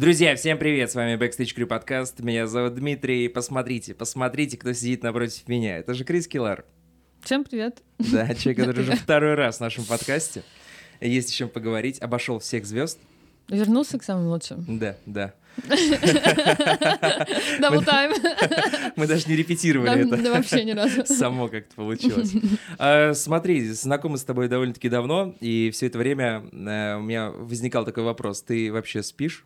Друзья, всем привет, с вами Backstage Crew подкаст, меня зовут Дмитрий, посмотрите, посмотрите, кто сидит напротив меня, это же Крис Килар. Всем привет. Да, человек, который уже второй раз в нашем подкасте, есть о чем поговорить, обошел всех звезд. Вернулся к самым лучшим. Да, да. Double time. Мы даже не репетировали это. Да вообще ни разу. Само как-то получилось. А, смотри, знакомы с тобой довольно-таки давно, и все это время э, у меня возникал такой вопрос. Ты вообще спишь?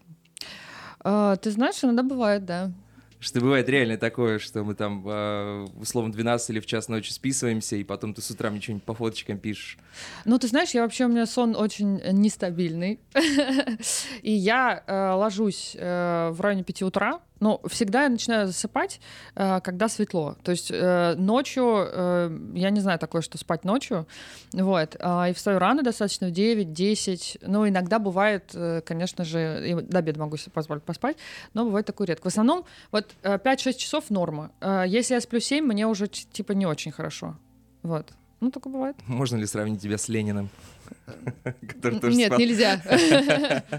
А, ты знаешь, иногда бывает, да. Что бывает реально такое, что мы там, э, условно, 12 или в час ночи списываемся, и потом ты с утра мне что-нибудь по фоточкам пишешь. Ну, ты знаешь, я вообще, у меня сон очень нестабильный. И я э, ложусь э, в районе 5 утра, но всегда я начинаю засыпать, э, когда светло. То есть э, ночью, э, я не знаю такое, что спать ночью, вот, а, и встаю рано достаточно, в 9-10, ну, иногда бывает, конечно же, до обеда могу себе позволить поспать, но бывает такое редко. В основном вот э, 5-6 часов норма. Если я сплю 7, мне уже типа не очень хорошо. Вот. Ну, только бывает. Можно ли сравнить тебя с Лениным? Нет, нельзя.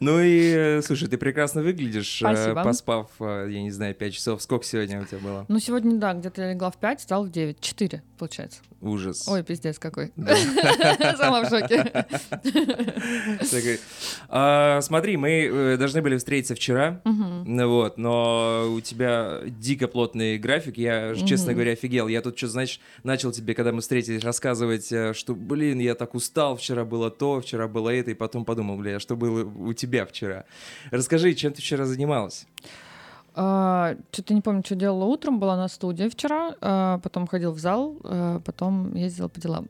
Ну и, э, слушай, ты прекрасно выглядишь, э, Спасибо. поспав, э, я не знаю, 5 часов. Сколько сегодня у тебя было? Ну, сегодня, да, где-то я легла в 5, стал в 9. 4, получается. Ужас. Ой, пиздец какой. Сама в шоке. «А, Смотри, мы должны были встретиться вчера, ну вот, но у тебя дико плотный график, я, честно говоря, офигел. Я тут что, значит, начал тебе, когда мы встретились, рассказывать, что, блин, я так устал, вчера было то, вчера было это, и потом подумал, бля, а что было у тебя вчера? Расскажи, чем ты вчера занималась? Что-то не помню, что делала утром, была на студии вчера, а, потом ходил в зал, а, потом ездила по делам.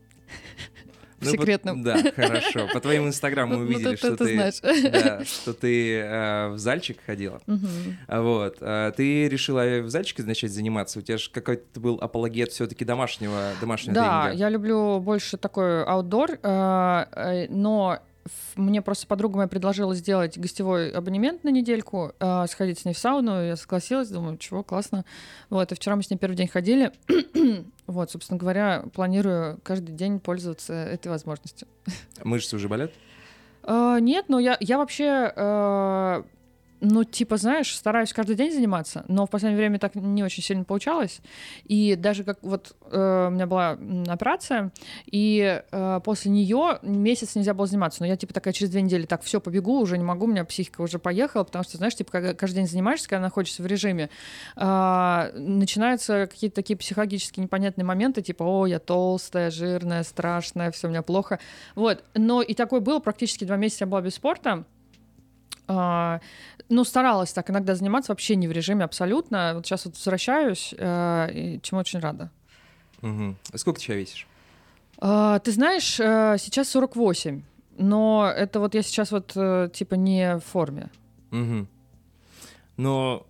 Ну, Секретным. по- Да, хорошо. По твоему инстаграму мы Ну, ну, увидели, ты- что ты ты, да, что ты э, в зальчик ходила. А Вот. а Ты решила в зальчике начать заниматься? У тебя же какой-то был апологет все-таки домашнего, домашнего Да, тренинга. я люблю больше такой аутдор, а, э, но мне просто подруга моя предложила сделать гостевой абонемент на недельку, а, сходить с ней в сауну, я согласилась, думаю, чего, классно. Вот, и вчера мы с ней первый день ходили. Вот, собственно говоря, планирую каждый день пользоваться этой возможностью. Мышцы уже болят? А, Нет, но я, я вообще, э, ну, типа, знаешь, стараюсь каждый день заниматься, но в последнее время так не очень сильно получалось. И даже как вот э, у меня была операция, и э, после нее месяц нельзя было заниматься. Но я, типа, такая через две недели, так, все, побегу, уже не могу, у меня психика уже поехала, потому что, знаешь, типа, когда каждый день занимаешься, когда находишься в режиме, а, начинаются какие-то такие психологические непонятные моменты, типа, о, я толстая, жирная, страшная, все у меня плохо. Вот. Но и такое было, практически два месяца я была без спорта. А, ну, старалась так иногда заниматься вообще не в режиме абсолютно. Вот сейчас вот возвращаюсь, э, и чему очень рада. Мгм. Сколько ты сейчас весишь? А, ты знаешь, сейчас 48, но это вот я сейчас вот э, типа не в форме. Мгм. Но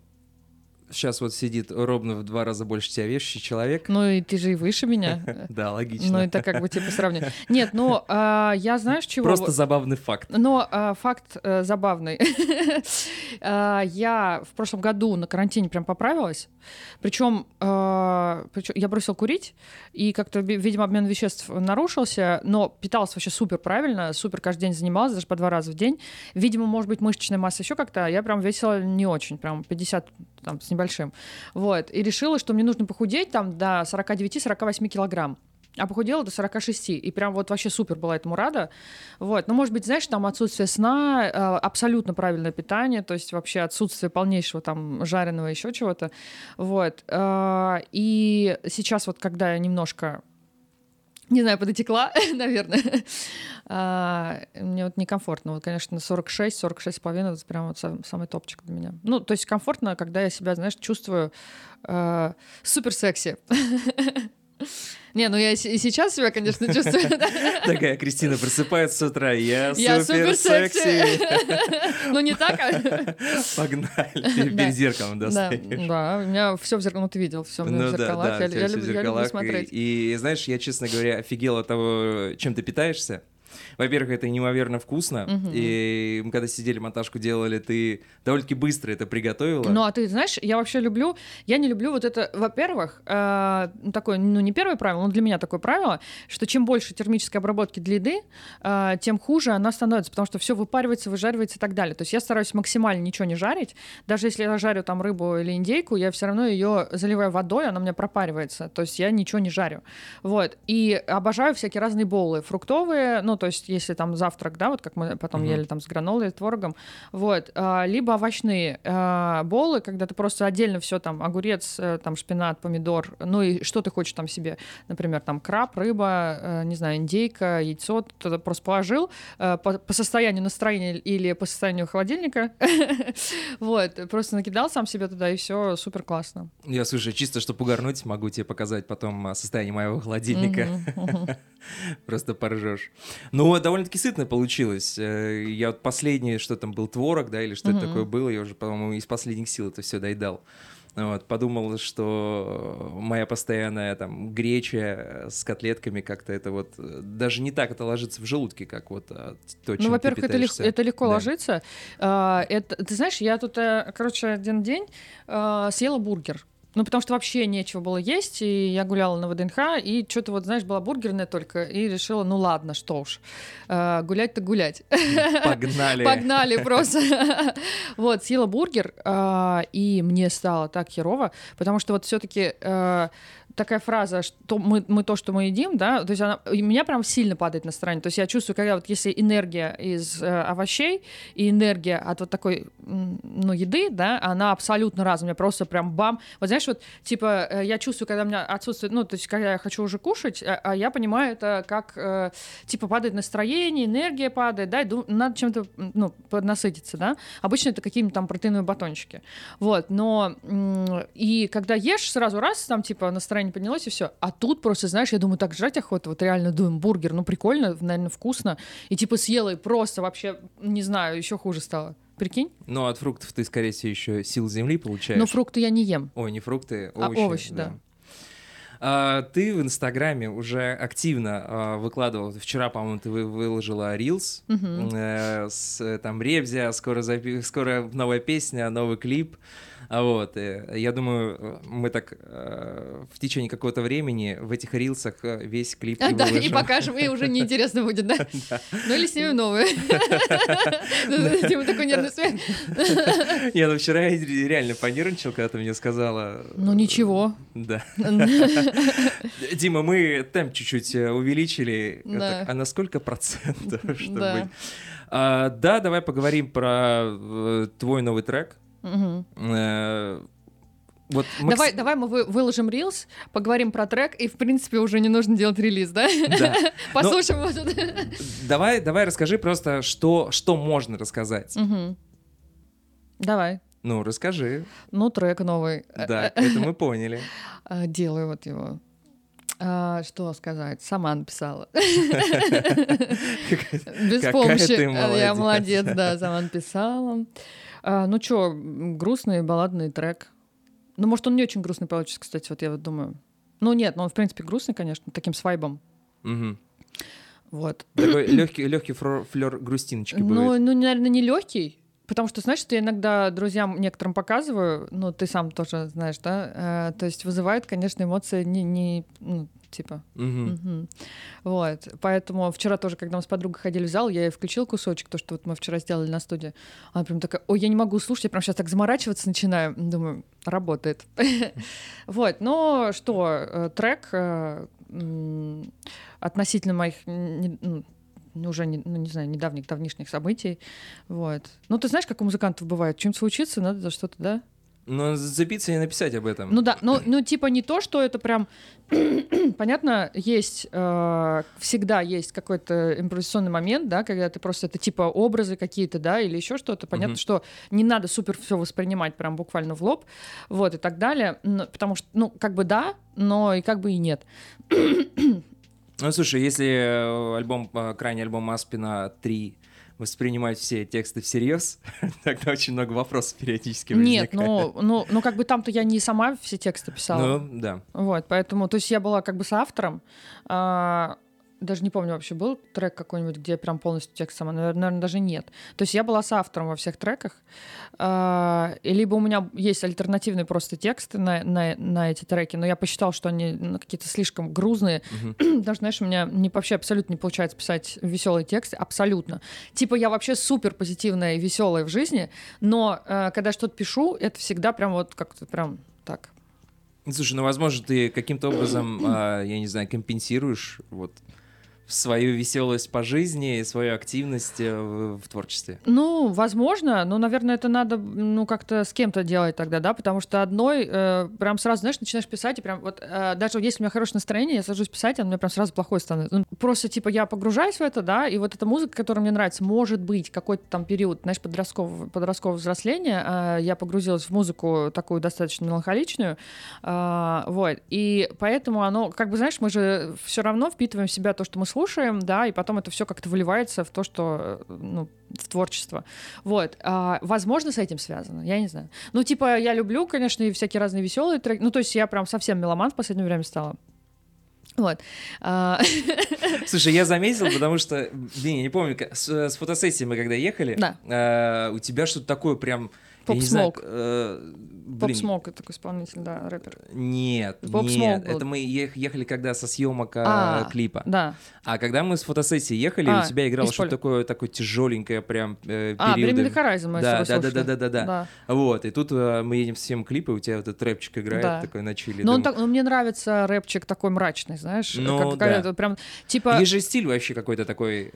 сейчас вот сидит ровно в два раза больше тебя вешающий человек. Ну и ты же и выше меня. Да, Ну логично. это как бы типа сравнение. Нет, ну а, я знаешь чего? Просто забавный факт. Но а, факт э, забавный. А, я в прошлом году на карантине прям поправилась. Причем, я бросила курить, и как-то, ви- видимо, обмен веществ нарушился, но питалась вообще супер правильно, супер каждый день занималась, даже по два раза в день. Видимо, может быть, мышечная масса еще как-то, я прям весила не очень, прям 50 там, с небольшим. Вот. И решила, что мне нужно похудеть там до 49-48 килограмм. А похудела до 46. И прям вот вообще супер была этому рада. Вот. Ну, может быть, знаешь, там отсутствие сна, э, абсолютно правильное питание, то есть вообще отсутствие полнейшего там жареного еще чего-то. Вот. Э, И сейчас вот, когда я немножко не знаю, подотекла, наверное. А, Мне вот некомфортно. Вот, конечно, 46, 46 с половиной, это прям вот сам- самый топчик для меня. Ну, то есть комфортно, когда я себя, знаешь, чувствую э, супер секси. Не, ну я и сейчас себя, конечно, чувствую. Такая Кристина просыпается с утра. Я супер секси. Ну, не так, а... Погнали. Перед зеркалом Да, достаешь. да, у меня все в зеркалах, ну ты видел, все в Ну зеркалах. Я люблю смотреть. И, знаешь, я, честно говоря, офигел от того, чем ты питаешься. Во-первых, это неимоверно вкусно, Мгм. и мы когда сидели, монтажку делали, ты довольно-таки быстро это приготовила. Ну, а ты знаешь, я вообще люблю, я не люблю вот это, во-первых, э, такое, ну, не первое правило, но для меня такое правило, что чем больше термической обработки для еды, э, тем хуже она становится, потому что все выпаривается, выжаривается и так далее. То есть я стараюсь максимально ничего не жарить, даже если я жарю там рыбу или индейку, я все равно ее заливаю водой, она у меня пропаривается, то есть я ничего не жарю. Вот, и обожаю всякие разные боулы, фруктовые, ну, то есть если там завтрак, да, вот как мы потом Мгм. ели там с гранолой, с творогом, вот, а, либо овощные а, боулы, когда ты просто отдельно все там огурец, э, там шпинат, помидор, ну и что ты хочешь там себе, например, там краб, рыба, э, не знаю, индейка, яйцо, ты просто положил э, по, по состоянию настроения или по состоянию холодильника, вот, просто накидал сам себе туда и все супер классно. Я, слушай, чисто чтобы угорнуть, могу тебе показать потом состояние моего холодильника. Просто поржешь. Ну, довольно-таки сытно получилось. Э, Я вот последнее, что там был творог, да, или что это Мгм. такое было, я уже, по-моему, из последних сил это все доедал. Вот, подумал, что моя постоянная там греча с котлетками как-то это вот э, даже не так это ложится в желудке, как вот а, то, чем Ну, во-первых, это, лег- это легко Да. ложится. А, это, ты знаешь, я тут, э, короче, один день э, съела бургер. Ну, потому что вообще нечего было есть, и я гуляла на ВДНХ, и что-то вот, знаешь, была бургерная только, и решила, ну ладно, что уж, э, гулять-то гулять. Погнали. Погнали просто. Вот, съела бургер, а, и мне стало так херово, потому что вот все-таки такая фраза, что мы, мы то, что мы едим, да, то есть она, меня прям сильно падает настроение. То есть я чувствую, когда вот если энергия из э, овощей и энергия от вот такой, ну, еды, да, она абсолютно разная. У меня просто прям бам. Вот знаешь, вот типа э, я чувствую, когда у меня отсутствует, ну, то есть когда я хочу уже кушать, а, а я понимаю это как, э, типа, падает настроение, энергия падает, да, и ду- надо чем-то, ну, поднасытиться, да. Обычно это какие-нибудь там протеиновые батончики. Вот, но и когда ешь, сразу раз, там, типа, настроение поднялось, и все. А тут просто, знаешь, я думаю, так жрать охота, вот реально думаю, бургер, ну, прикольно, наверное, вкусно. И типа съела, и просто вообще, не знаю, еще хуже стало. Прикинь? Но от фруктов ты, скорее всего, еще сил земли получаешь. Но фрукты я не ем. Ой, не фрукты, А, овощи. овощи, да. А, ты в Инстаграме уже активно а, выкладывал. Вчера, по-моему, ты вы- выложила Reels Мгм. э, с э, там Ребзя, скоро, запи- скоро новая песня, новый клип. А вот, э, я думаю, э, мы так э, в течение какого-то времени в этих рилсах весь клип А, и да, и покажем, и уже неинтересно будет, да? Ну или снимем новые. Ну, Типа такой нервный смех. Я ну, вчера реально понервничал, когда ты мне сказала. Ну ничего. Да. Дима, мы темп чуть-чуть увеличили. Да. а на сколько процентов? чтобы Да. А, Да, давай поговорим про твой новый трек. Э, Вот мы, Давай, давай мы вы- выложим рилс, поговорим про трек, и в принципе уже не нужно делать релиз, да? да. Послушаем вот это. Давай, давай расскажи просто, что, что можно рассказать. Мгм. Давай. Ну, расскажи. Ну, трек новый. Да, это мы поняли. А, Делаю вот его. А, что сказать? Сама написала. Без помощи. Я молодец. молодец, да, сама написала. А, ну что, грустный балладный трек. Ну, может, он не очень грустный получится, кстати, вот я вот думаю. Ну, нет, ну он, в принципе, грустный, конечно, таким свайбом. Мгм. Вот. Такой легкий, легкий флер грустиночки Ну, ну, наверное, не легкий. Потому что, знаешь, я иногда друзьям некоторым показываю, ну, ты сам тоже знаешь, да, э, то есть вызывает, конечно, эмоции не, не ну, типа. Вот. Поэтому вчера тоже, когда мы с подругой ходили в зал, я ей включил кусочек, то, что вот мы вчера сделали на студии. Она прям такая, ой, я не могу слушать, я прям сейчас так заморачиваться начинаю. Думаю, работает. Вот. Но что, э, трек э, относительно моих ну, уже, не, ну, не знаю, недавних, давнишних событий. Вот. Ну, ты знаешь, как у музыкантов бывает, чем случится, надо за что-то, да? Ну, зацепиться и написать об этом. Ну да, ну, ну типа не то, что это прям... Понятно, есть, э, всегда есть какой-то импровизационный момент, да, когда ты просто, это типа образы какие-то, да, или еще что-то. Понятно, Мгм. что не надо супер все воспринимать прям буквально в лоб, вот, и так далее. Но- потому что, ну, как бы да, но и как бы и нет. Ну, слушай, если э, альбом, э, крайний альбом Аспина 3 воспринимать все тексты всерьез, тогда очень много вопросов периодически возникает. Нет, ну, ну, ну, как бы там-то я не сама все тексты писала. Ну, да. Вот, поэтому, то есть я была как бы соавтором, а, даже не помню вообще, был трек какой-нибудь, где прям полностью текст сама, наверное, даже нет. То есть я была с автором во всех треках, э, либо у меня есть альтернативные просто тексты на, на, на эти треки, но я посчитал, что они ну, какие-то слишком грузные. Uh-huh. даже, знаешь, у меня не, вообще абсолютно не получается писать веселые тексты, абсолютно. Типа я вообще супер позитивная и веселая в жизни, но э, когда что-то пишу, это всегда прям вот как-то прям так. Слушай, ну, возможно, ты каким-то образом, э, я не знаю, компенсируешь вот свою веселость по жизни, свою активность э, в, в творчестве? Ну, возможно, но, наверное, это надо, ну, как-то с кем-то делать тогда, да, потому что одной э, прям сразу, знаешь, начинаешь писать, и прям вот, э, даже если у меня хорошее настроение, я сажусь писать, у меня прям сразу плохое становится. Ну, просто, типа, я погружаюсь в это, да, и вот эта музыка, которая мне нравится, может быть, какой-то там период, знаешь, подросткового, подросткового взросления, э, я погрузилась в музыку такую достаточно меланхоличную, э, вот, и поэтому оно, как бы, знаешь, мы же все равно впитываем в себя то, что мы слушаем, да, и потом это все как-то выливается в то, что, э, ну, в творчество. Вот. А, возможно, с этим связано, я не знаю. Ну, типа, я люблю, конечно, и всякие разные веселые треки. Ну, то есть я прям совсем меломан в последнее время стала. Вот. А, Слушай, я заметил, потому что, блин, я не помню, с, с фотосессии мы когда ехали, Да. э, у тебя что-то такое прям... знаю, Smoke. э, Поп Смок, это такой исполнитель, да, рэпер. Нет, Pop нет, был. это мы ех- ехали когда со съемок э, А, клипа. Да. А когда мы с фотосессии ехали, А, у тебя играло что-то такое, такое тяжеленькое прям э, А. Бремили Horizon мы с Да, да, да, да, да, да, да. Вот, и тут э, мы едем съем клипы, у тебя вот этот рэпчик играет, Да. такой на чили. Но он думаю, так, ну, мне нравится рэпчик такой мрачный, знаешь, Ну, как какая-то прям типа. Есть же стиль вообще какой-то такой,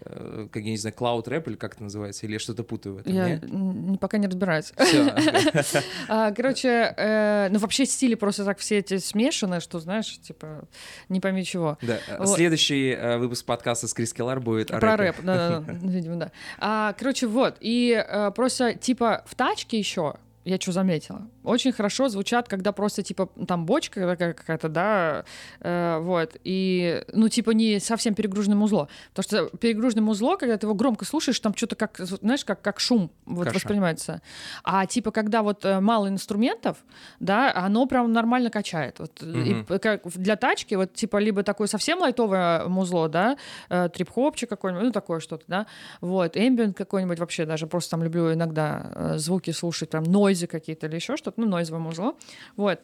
как я не знаю, клауд рэп или как это называется, или я что-то путаю в этом, Я не? пока не разбираюсь. Всё. А, Короче, э, ну вообще стили просто так все эти смешаны, что знаешь, типа не пойми чего. Да. Следующий э, выпуск подкаста с Крис Келлар будет Про рэп, да, видимо, да. А, короче, вот, и э, просто, типа, в тачке еще, я что заметила, очень хорошо звучат, когда просто, типа, там бочка такая какая-то, да, э, вот, и, ну, типа, не совсем перегруженное музло, потому что перегруженное музло, когда ты его громко слушаешь, там что-то как, знаешь, как, как шум вот Каша. воспринимается, а, типа, когда вот э, мало инструментов, да, оно прям нормально качает, вот, и Мгм. п- как для тачки, вот, типа, либо такое совсем лайтовое музло, да, э, трип-хопчик какой-нибудь, ну, такое что-то, да, вот, эмбиент какой-нибудь вообще, даже просто там люблю иногда э, звуки слушать, прям нойзы какие-то или еще что-то, ну, нойзовое музло, вот,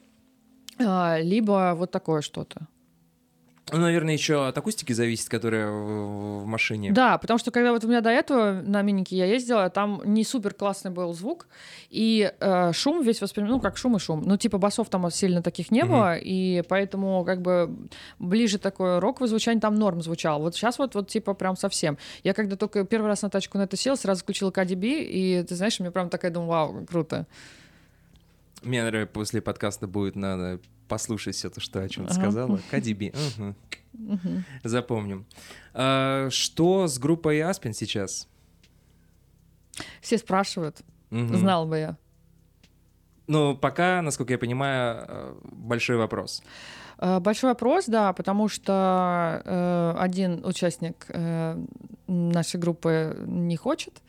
А, либо вот такое что-то. Ну, наверное, еще от акустики зависит, которая в, машине. Да, потому что когда вот у меня до этого на минике я ездила, там не супер классный был звук, и э, шум весь воспринимал, ну, как шум и шум. Ну, типа басов там сильно таких не было, и поэтому как бы ближе такое роковое звучание там норм звучало. Вот сейчас вот, вот типа прям совсем. Я когда только первый раз на тачку на это села, сразу включила KDB, и ты знаешь, мне прям такая думаю, вау, круто. Мне, наверное, после подкаста будет надо послушать все то, что о чем ты Ага. сказала. Кадиби. Запомним. А, что с группой Аспин сейчас? Все спрашивают, знал бы я. Ну, пока, насколько я понимаю, э, большой вопрос. Э, Большой вопрос, да, потому что э, один участник э, нашей группы не хочет,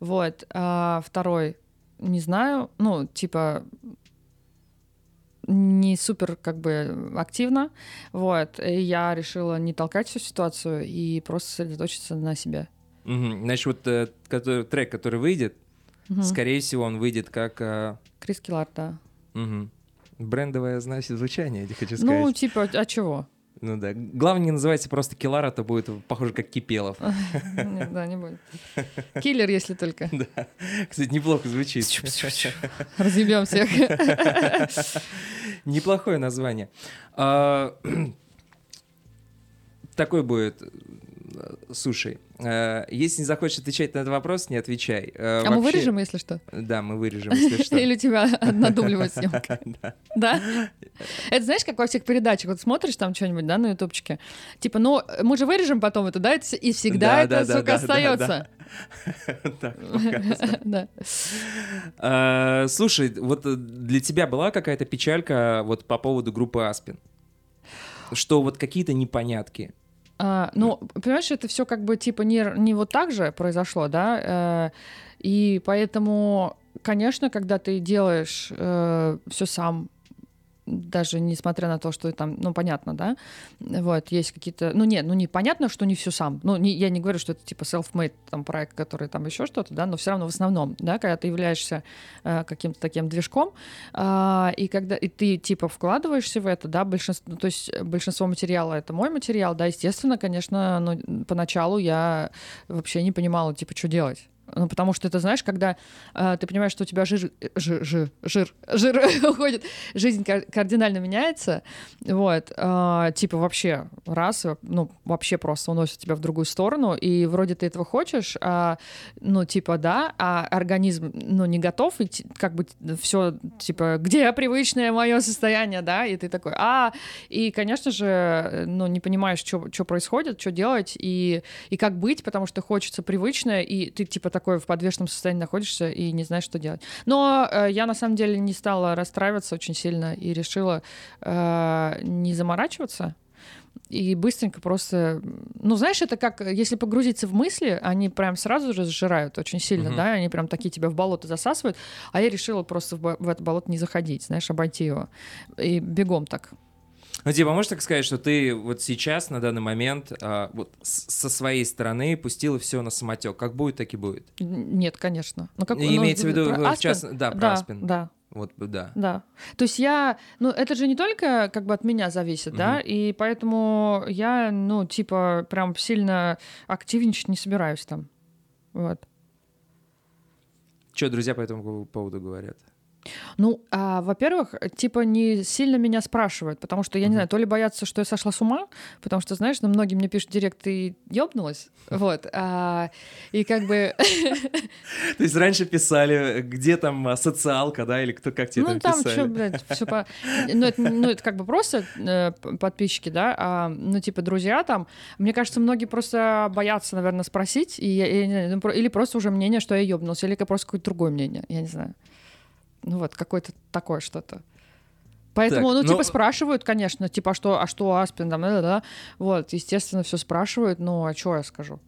вот, а второй не знаю, ну, типа не супер как бы активно, вот, и я решила не толкать всю ситуацию и просто сосредоточиться на себе. Мгм. Значит, вот э, который- трек, который выйдет, Мгм. скорее всего, он выйдет как э, Крис Киллар, да. мгм, брендовое, значит, звучание, я хочу сказать. Ну, типа, а чего? Ну да. Главное, не называйте просто Келар, а то будет похоже, как Кипелов. Нет, Да, не будет. Киллер, если только. Да. Кстати, неплохо звучит. Разъебем всех. Неплохое название. А, Такой будет. э, Слушай, э, если не захочешь отвечать на этот вопрос, не отвечай. Э, А мы вообще- вырежем, если что? Да, мы вырежем, если что. Или у тебя надумливать съемка? Да. Это знаешь, как во всех передачах, вот смотришь там что-нибудь, да, на ютубчике, типа, ну, мы же вырежем потом это, да, и всегда Да, это, сука, остается. Слушай, вот э, для тебя была какая-то печалька вот по поводу группы Аспин? Что вот какие-то непонятки? А, Ну, понимаешь, это все как бы типа не, не вот так же произошло, да, э, и поэтому, конечно, когда ты делаешь все сам, даже несмотря на то, что там, ну, понятно, да, вот, есть какие-то, ну, нет, ну, непонятно, что не все сам, ну, не, я не говорю, что это типа self-made там проект, который там еще что-то, да, но все равно в основном, да, когда ты являешься э, каким-то таким движком, э, и когда и ты типа вкладываешься в это, да, большинство, ну, то есть большинство материала это мой материал, да, естественно, конечно, ну, поначалу я вообще не понимала, типа, что делать. Ну, потому что это, знаешь, когда э, ты понимаешь, что у тебя жир, жир, жир, жир, жир уходит, жизнь кардинально меняется, вот, э, типа вообще раз, ну, вообще просто уносит тебя в другую сторону, и вроде ты этого хочешь, а, ну, типа, да, а организм, ну, не готов, и как бы все, типа, где привычное мое состояние, да, и ты такой, а, и, конечно же, ну, не понимаешь, что происходит, что делать, и, и как быть, потому что хочется привычное, и ты, типа, такой в подвешенном состоянии находишься и не знаешь, что делать. Но э, я на самом деле не стала расстраиваться очень сильно и решила э, не заморачиваться и быстренько просто, ну знаешь, это как, если погрузиться в мысли, они прям сразу же сжирают очень сильно, uh-huh. да, они прям такие тебя в болото засасывают, а я решила просто в, в это болото не заходить, знаешь, обойти его и бегом так ну, типа, можешь так сказать, что ты вот сейчас, на данный момент, а, вот со своей стороны пустила все на самотек. Как будет, так и будет? Нет, конечно. Ну, как, ну, имеется в виду, в част... да, про да, Аспен. Да, вот, да. Да. То есть я, ну, это же не только как бы от меня зависит, угу. да, и поэтому я, ну, типа, прям сильно активничать не собираюсь там. Вот. Что друзья по этому поводу говорят? Ну, а, во-первых, типа не сильно меня спрашивают, потому что, я uh-huh. не знаю, то ли боятся, что я сошла с ума, потому что, знаешь, ну, многие мне пишут директ, ты ёбнулась, вот, а, и как бы... То есть раньше писали, где там социалка, да, или кто, как тебе там писали? Ну, там блядь, все по... Ну это, ну, это как бы просто э, подписчики, да, а, ну, типа, друзья там, мне кажется, многие просто боятся, наверное, спросить, ну, или просто уже мнение, что я ёбнулась, или просто какое-то другое мнение, я не знаю. Ну вот, какое-то такое что-то. Поэтому, так, ну, но... типа, спрашивают, конечно, типа, а что, а что Аспин, там, да, да, вот, естественно, все спрашивают, ну, а что я скажу?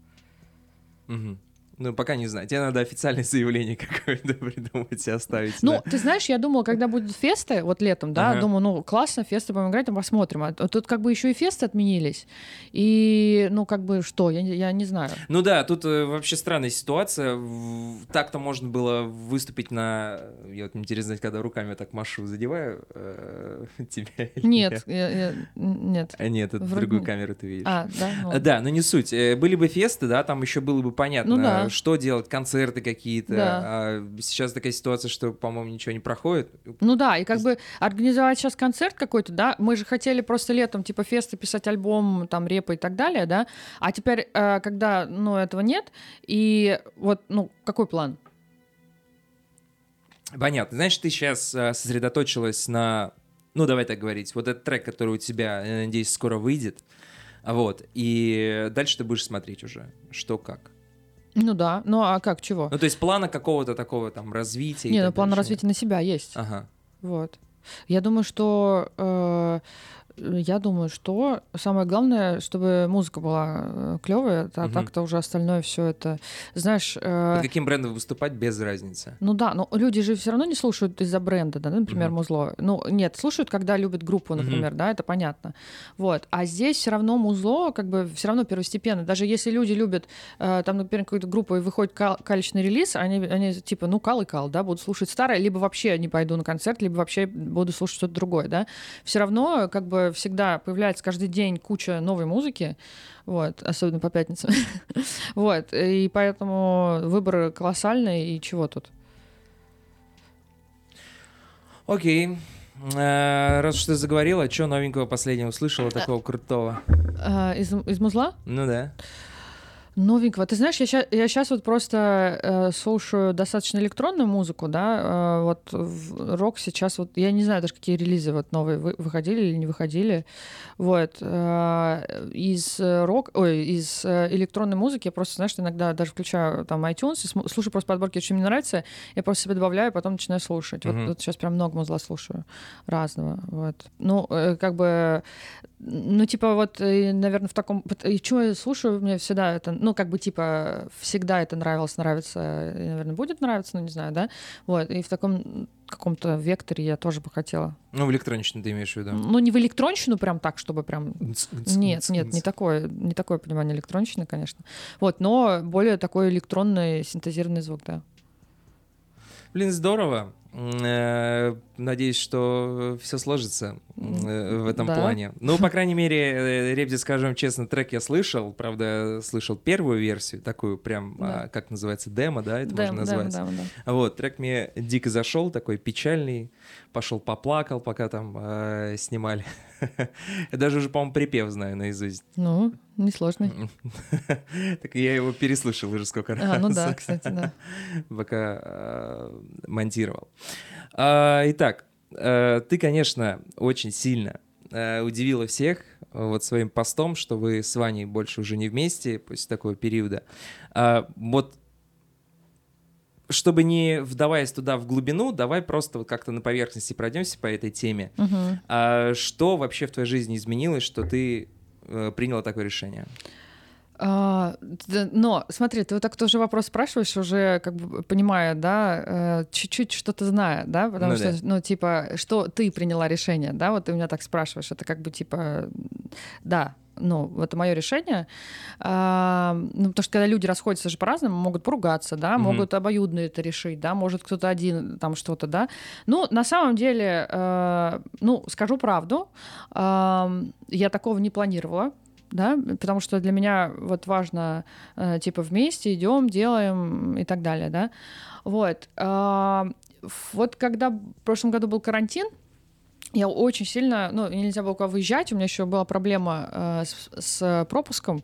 Угу. Ну, пока не знаю. Тебе надо официальное заявление какое-то придумать и оставить. Ну, да. ты знаешь, я думала, когда будут фесты, вот летом, да, ага. думаю, ну, классно, фесты будем играть, там посмотрим. А тут как бы еще и фесты отменились. И, ну, как бы что, я, я не знаю. Ну да, тут э, вообще странная ситуация. Так-то можно было выступить на... Я вот интересно, когда руками так машу, задеваю э, тебя. Нет, я, я, нет. А нет, это Вроде... другую камеру ты видишь. А, да? Ну. Да, но не суть. Э, были бы фесты, да, там еще было бы понятно, ну, да что делать, концерты какие-то. Да. А сейчас такая ситуация, что, по-моему, ничего не проходит. Ну да, и как бы организовать сейчас концерт какой-то, да, мы же хотели просто летом, типа, фесты писать альбом, там, репа и так далее, да, а теперь, э, когда, ну, этого нет, и вот, ну, какой план? Понятно. Знаешь, ты сейчас э, сосредоточилась на, ну, давай так говорить, вот этот трек, который у тебя, я надеюсь, скоро выйдет, вот, и дальше ты будешь смотреть уже, что как. Ну да, ну а как, чего? Ну то есть плана какого-то такого там развития? Не, ну план развития на себя есть. Ага. Вот. Я думаю, что э, я думаю, что самое главное, чтобы музыка была э, клевая, а угу. так-то уже остальное все это, знаешь. Э... Под каким брендом выступать без разницы? Ну да, но люди же все равно не слушают из-за бренда, да, например, угу. музло. Ну нет, слушают, когда любят группу, например, угу. да, это понятно. Вот, а здесь все равно музло, как бы все равно первостепенно. Даже если люди любят, э, там, например, какую-то группу и выходит кал- калечный релиз, они, они типа, ну кал и кал, да, будут слушать старое, либо вообще не пойду на концерт, либо вообще буду слушать что-то другое, да. Все равно, как бы всегда появляется каждый день куча новой музыки, вот, особенно по пятницам. вот, и поэтому выбор колоссальный, и чего тут? Окей. Э, раз уж ты заговорила, что новенького последнего услышала такого крутого? А, из, из музла? Ну да. Новенького. Ты знаешь, я сейчас, я сейчас вот просто э, слушаю достаточно электронную музыку, да, э, вот рок сейчас вот, я не знаю даже, какие релизы вот новые вы, выходили или не выходили, вот, э, из рок, ой, из э, электронной музыки я просто, знаешь, иногда даже включаю там iTunes и слушаю просто подборки, что мне нравится, я просто себе добавляю, потом начинаю слушать. Mm-hmm. Вот, вот сейчас прям много музла слушаю разного, вот. Ну, э, как бы, ну, типа вот, наверное, в таком, и что я слушаю, мне всегда это, ну, ну, как бы, типа, всегда это нравилось, нравится, и, наверное, будет нравиться, ну, не знаю, да, вот, и в таком каком-то векторе я тоже бы хотела. Ну, в электронщину ты имеешь в виду? Ну, не в электронщину прям так, чтобы прям... Нет, нет, не такое, не такое понимание электронщины, конечно. Вот, но более такой электронный синтезированный звук, да. Блин, здорово. Э, надеюсь, что все сложится э, в этом да. плане. Ну, по крайней мере, э, Ребзи, скажем честно, трек я слышал. Правда, слышал первую версию, такую прям, да. А, как называется, демо, да, это Дэм, можно назвать. Дэм, да, да. Вот, трек мне дико зашел, такой печальный. Пошел поплакал, пока там э, снимали. Я даже уже, по-моему, припев знаю наизусть. Ну, несложный. Так я его переслушал уже сколько раз. А, ну да, кстати, да. Пока э, монтировал. А, итак, э, ты, конечно, очень сильно э, удивила всех вот своим постом, что вы с Ваней больше уже не вместе после такого периода. А, вот чтобы не вдаваясь туда в глубину, давай просто вот как-то на поверхности пройдемся по этой теме. Угу. А, что вообще в твоей жизни изменилось, что ты э, приняла такое решение? А, но смотри, ты вот так тоже вопрос спрашиваешь, уже как бы понимая, да, э, чуть-чуть что-то зная, да, потому ну, что, да. ну, типа, что ты приняла решение, да, вот ты меня так спрашиваешь, это как бы типа, да, ну, это мое решение. А, ну, потому что когда люди расходятся же по-разному, могут поругаться, да, угу. могут обоюдно это решить, да, может кто-то один там что-то, да. Ну, на самом деле, э, ну, скажу правду, э, я такого не планировала да, потому что для меня вот важно, э, типа, вместе идем, делаем и так далее, да, вот. Э, вот когда в прошлом году был карантин, я очень сильно, ну, нельзя было выезжать, у меня еще была проблема э, с, с пропуском,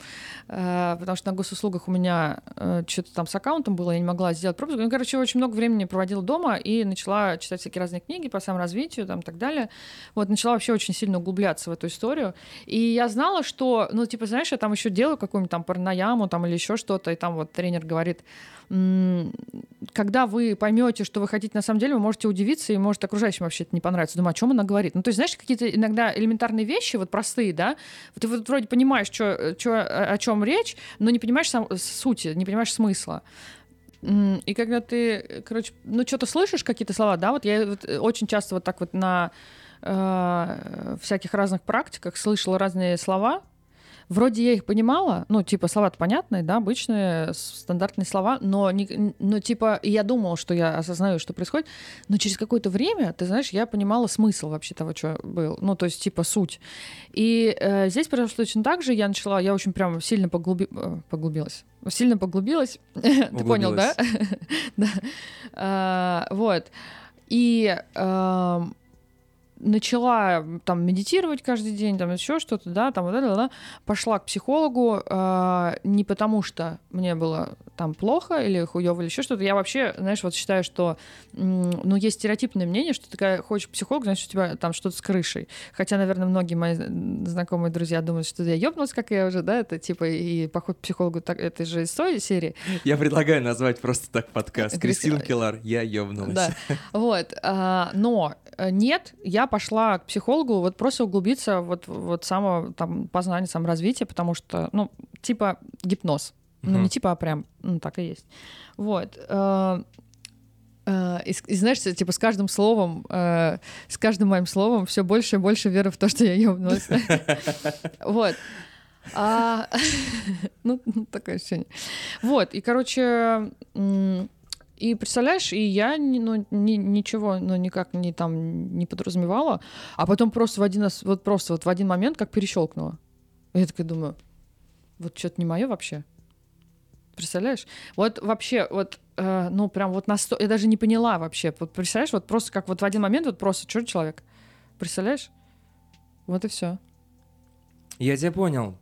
э, потому что на госуслугах у меня э, что-то там с аккаунтом было, я не могла сделать пропуск. Ну, короче, очень много времени проводила дома и начала читать всякие разные книги по саморазвитию там и так далее. Вот, начала вообще очень сильно углубляться в эту историю. И я знала, что, ну, типа, знаешь, я там еще делаю какую-нибудь там паранояму там или еще что-то, и там вот тренер говорит, когда вы поймете, что вы хотите на самом деле, вы можете удивиться, и может окружающим вообще это не понравится. Думаю, о чем она говорит? Ну, то есть, знаешь, какие-то иногда элементарные вещи, вот простые, да, ты вот вроде понимаешь, что, что, о чем речь, но не понимаешь сам, сути, не понимаешь смысла. И когда ты, короче, ну, что-то слышишь, какие-то слова, да, вот я вот очень часто вот так вот на э, всяких разных практиках слышала разные слова, Вроде я их понимала, ну, типа, слова-то понятные, да, обычные, стандартные слова, но, не, ну, типа, я думала, что я осознаю, что происходит, но через какое-то время, ты знаешь, я понимала смысл вообще того, что был, ну, то есть, типа, суть. И э, здесь произошло точно так же, я начала, я очень прям сильно поглуби... Э, поглубилась, сильно поглубилась, ты понял, да? Да. А, вот. И эм, начала там медитировать каждый день, там еще что-то, да, там вот это, да, пошла к психологу э, не потому, что мне было там плохо или хуево или еще что-то. Я вообще, знаешь, вот считаю, что, ну, есть стереотипное мнение, что ты такая хочешь психолог, значит, у тебя там что-то с крышей. Хотя, наверное, многие мои знакомые друзья думают, что я ёбнулась, как я уже, да, это типа и поход к психологу, так, это же из той серии. Я предлагаю назвать просто так подкаст. Кристина Келлар, я ёбнулась. Да, вот. А, но э, нет, я пошла к психологу вот просто углубиться вот, вот само там познание, саморазвитие, потому что, ну, типа гипноз. Ну, не типа, а прям, ну, так и есть. Вот. Э, э, и, и знаешь, типа с каждым словом, э, с каждым моим словом все больше и больше веры в то, что я ёбнулась. Вот. А, ну, такое ощущение. Вот, и, короче, и представляешь, и я ну, ни, ничего, ну, никак не там не подразумевала, а потом просто в один, вот просто вот в один момент как перещелкнула. Я такая думаю, вот что-то не мое вообще. Представляешь? Вот вообще, вот, э, ну, прям вот на сто... Я даже не поняла вообще. Вот представляешь, вот просто как вот в один момент вот просто что человек. Представляешь? Вот и все. Я тебя понял.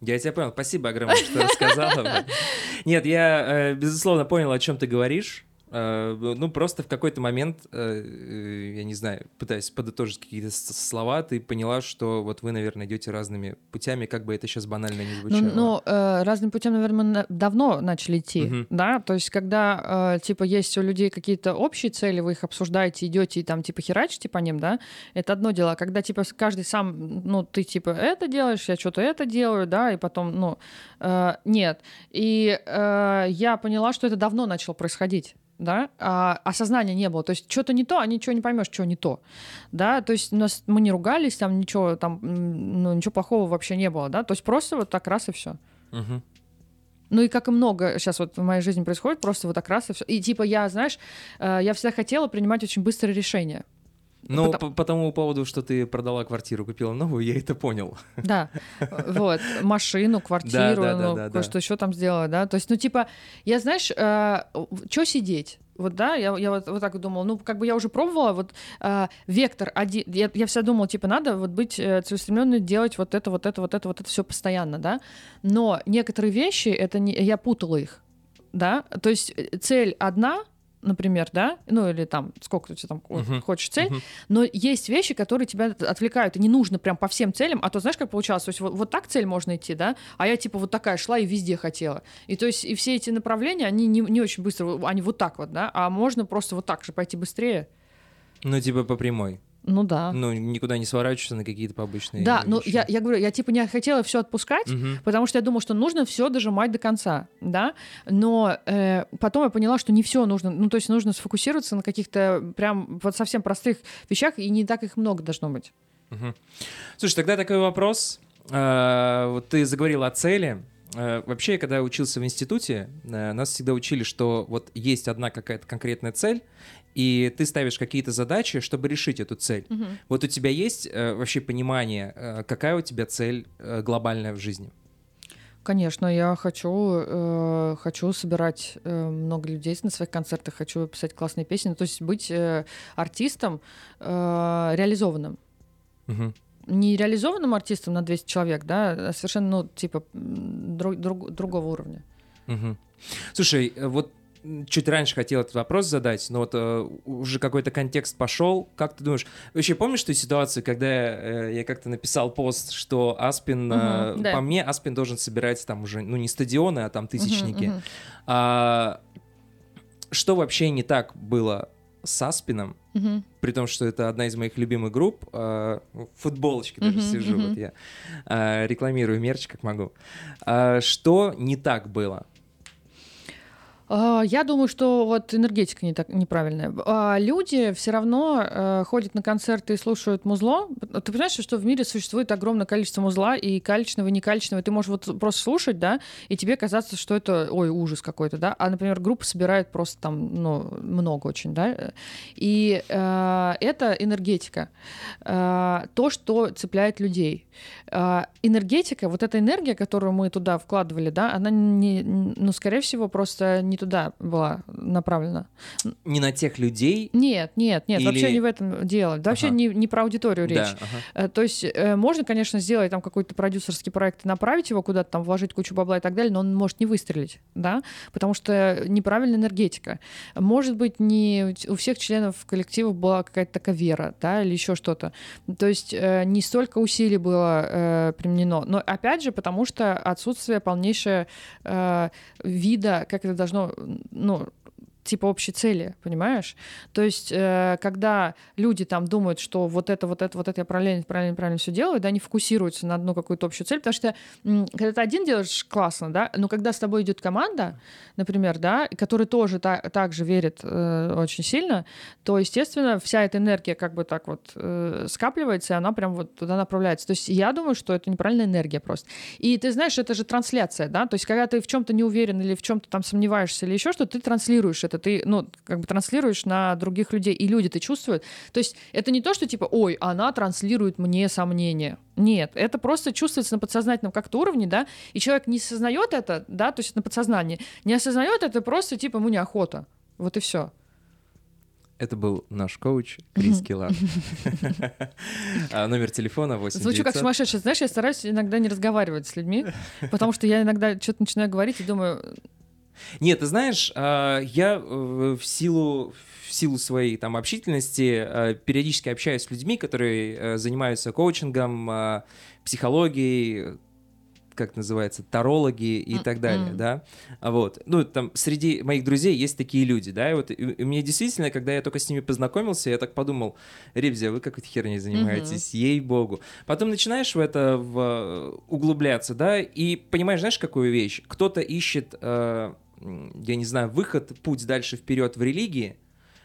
Я тебя понял. Спасибо огромное, что рассказала. Нет, я, э, безусловно, понял, о чем ты говоришь. Э, ну, просто в какой-то момент, э, я не знаю, пытаясь подытожить какие-то слова, ты поняла, что вот вы, наверное, идете разными путями, как бы это сейчас банально не звучало. Ну, ну разным путем, наверное, мы давно начали идти, угу. да, то есть когда, типа, есть у людей какие-то общие цели, вы их обсуждаете, идете и там, типа, херачите по ним, да, это одно дело, а когда, типа, каждый сам, ну, ты, типа, это делаешь, я что-то это делаю, да, и потом, ну, нет. И я поняла, что это давно начало происходить да, а осознания не было. То есть что-то не то, а ничего не поймешь, что не то, да. То есть нас мы не ругались, там ничего там, ну ничего плохого вообще не было, да. То есть просто вот так раз и все. Угу. Ну и как и много сейчас вот в моей жизни происходит, просто вот так раз и все. И типа я, знаешь, э, я всегда хотела принимать очень быстрые решения. Ну, Потому... по, по тому поводу, что ты продала квартиру, купила новую, я это понял. Да, вот, машину, квартиру, ну, что еще там сделала, да. То есть, ну, типа, я, знаешь, э, что сидеть? Вот, да, я, я вот, вот так думала. Ну, как бы я уже пробовала, вот э, вектор один. Я, я всегда думала, типа, надо вот быть э, целеустремленной, делать вот это, вот это, вот это, вот это все постоянно, да. Но некоторые вещи, это не, я путала их, да. То есть э, цель одна, например, да, ну или там сколько ты там uh-huh. хочешь цель, uh-huh. но есть вещи, которые тебя отвлекают, и не нужно прям по всем целям, а то знаешь, как получалось, то есть вот, вот так цель можно идти, да, а я типа вот такая шла и везде хотела, и то есть и все эти направления, они не, не очень быстро, они вот так вот, да, а можно просто вот так же пойти быстрее. Ну типа по прямой. Ну да. Ну, никуда не сворачиваться на какие-то побочные. Да, ну я, я говорю, я типа не хотела все отпускать, угу. потому что я думала, что нужно все дожимать до конца, да. Но э, потом я поняла, что не все нужно. Ну, то есть нужно сфокусироваться на каких-то прям вот совсем простых вещах, и не так их много должно быть. Угу. Слушай, тогда такой вопрос. Э, вот ты заговорила о цели. Э, вообще, когда я учился в институте, э, нас всегда учили, что вот есть одна какая-то конкретная цель, и ты ставишь какие-то задачи, чтобы решить эту цель. Угу. Вот у тебя есть э, вообще понимание, э, какая у тебя цель э, глобальная в жизни? Конечно, я хочу, э, хочу собирать э, много людей на своих концертах, хочу писать классные песни, то есть быть э, артистом э, реализованным. Угу. Не реализованным артистом на 200 человек, да, а совершенно, ну, типа, друг, друг, другого уровня. Угу. Слушай, э, вот чуть раньше хотел этот вопрос задать, но вот э, уже какой-то контекст пошел. Как ты думаешь, вообще помнишь ту ситуацию, когда э, я как-то написал пост, что Аспин, угу, э, да. по мне, Аспин должен собирать там уже, ну не стадионы, а там тысячники. Угу, угу. А, что вообще не так было с Аспином, угу. при том, что это одна из моих любимых групп, э, в футболочке даже угу, сижу, угу. вот я э, рекламирую мерч как могу. Э, что не так было? А, я думаю, что вот энергетика не так, неправильная. А, люди все равно э, ходят на концерты и слушают музло. Ты понимаешь, что в мире существует огромное количество музла, и качественного, и некачественного. Ты можешь вот просто слушать, да, и тебе казаться, что это, ой, ужас какой-то, да. А, например, группа собирает просто там, ну, много очень, да. И э, это энергетика. Э, то, что цепляет людей. Энергетика, вот эта энергия, которую мы туда вкладывали, да, она, не, ну, скорее всего, просто не туда была направлена. Не на тех людей? Нет, нет, нет, Или... вообще не в этом дело. Да, ага. Вообще не, не про аудиторию речь. Да, ага. То есть э, можно, конечно, сделать там какой-то продюсерский проект и направить его куда-то там, вложить кучу бабла и так далее, но он может не выстрелить, да, потому что неправильная энергетика. Может быть, не у всех членов коллектива была какая-то такая вера, да, или еще что-то. То есть э, не столько усилий было э, применено, но опять же, потому что отсутствие полнейшее э, вида, как это должно ну, типа общей цели, понимаешь? То есть, э, когда люди там думают, что вот это, вот это, вот это я правильно, правильно, правильно все делаю, да, они фокусируются на одну какую-то общую цель, потому что когда ты один делаешь, классно, да, но когда с тобой идет команда, например, да, которая тоже та, так же верит э, очень сильно, то, естественно, вся эта энергия как бы так вот э, скапливается, и она прям вот туда направляется. То есть я думаю, что это неправильная энергия просто. И ты знаешь, это же трансляция, да, то есть когда ты в чем-то не уверен или в чем-то там сомневаешься или еще что, ты транслируешь это ты, ну, как бы транслируешь на других людей, и люди это чувствуют. То есть это не то, что типа, ой, она транслирует мне сомнения. Нет, это просто чувствуется на подсознательном как-то уровне, да, и человек не осознает это, да, то есть на подсознании, не осознает это просто, типа, ему неохота. Вот и все. Это был наш коуч Крис Килар. А, номер телефона 8 Звучу как сумасшедший. Знаешь, я стараюсь иногда не разговаривать с людьми, потому что я иногда что-то начинаю говорить и думаю, Нет, ты знаешь, а, я э, в силу в силу своей там общительности э, периодически общаюсь с людьми, которые э, занимаются коучингом, а, психологией, как называется, тарологи и mm-hmm. так далее, да, вот, ну, там, среди моих друзей есть такие люди, да, и вот и, и мне действительно, когда я только с ними познакомился, я так подумал, Ребзя, вы какой-то херней занимаетесь, mm-hmm. ей-богу. Потом начинаешь в это в, углубляться, да, и понимаешь, знаешь, какую вещь? Кто-то ищет, э, я не знаю, выход, путь дальше вперед в религии,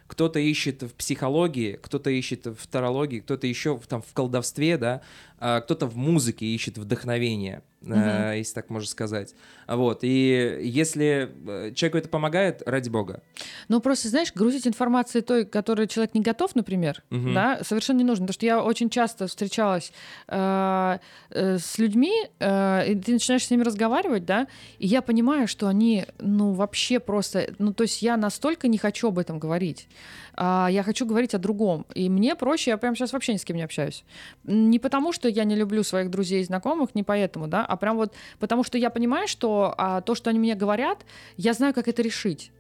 кто-то ищет в психологии, кто-то ищет в тарологии, кто-то еще там в колдовстве, да, кто-то в музыке ищет вдохновение, mm-hmm. если так можно сказать. Вот. И если э, человеку это помогает, ради бога. Ну, просто, знаешь, грузить информацией той, которой человек не готов, например, mm-hmm. да, совершенно не нужно. Потому что я очень часто встречалась э, э, с людьми, э, и ты начинаешь с ними разговаривать, да, и я понимаю, что они, ну, вообще просто... Ну, то есть я настолько не хочу об этом говорить. А я хочу говорить о другом. И мне проще, я прямо сейчас вообще ни с кем не общаюсь. Не потому, что я не люблю своих друзей и знакомых, не поэтому, да, а прям вот потому, что я понимаю, что а, то, что они мне говорят, я знаю, как это решить.